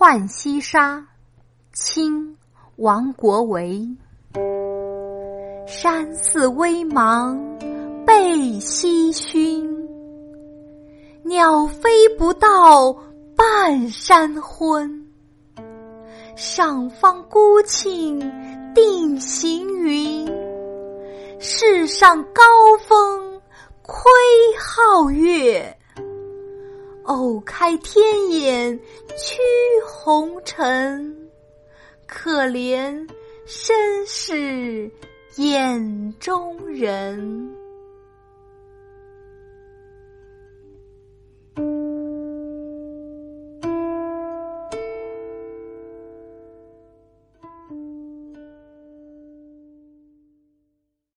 浣溪沙》清·王国维。山寺微茫背西熏，鸟飞不到半山昏。上方孤庆定行云，世上高峰窥皓月。偶开天眼红尘，可怜身是眼中人。